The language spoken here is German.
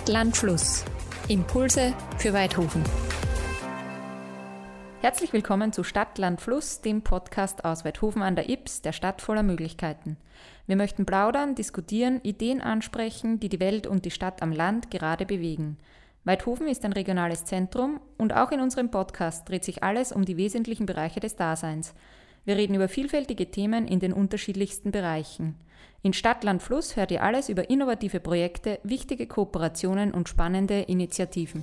Stadt, Land, Fluss. Impulse für Weidhofen. Herzlich willkommen zu Stadt, Land, Fluss, dem Podcast aus Weidhofen an der Ips, der Stadt voller Möglichkeiten. Wir möchten plaudern, diskutieren, Ideen ansprechen, die die Welt und die Stadt am Land gerade bewegen. Weidhofen ist ein regionales Zentrum und auch in unserem Podcast dreht sich alles um die wesentlichen Bereiche des Daseins. Wir reden über vielfältige Themen in den unterschiedlichsten Bereichen. In Stadt, Land, Fluss hört ihr alles über innovative Projekte, wichtige Kooperationen und spannende Initiativen.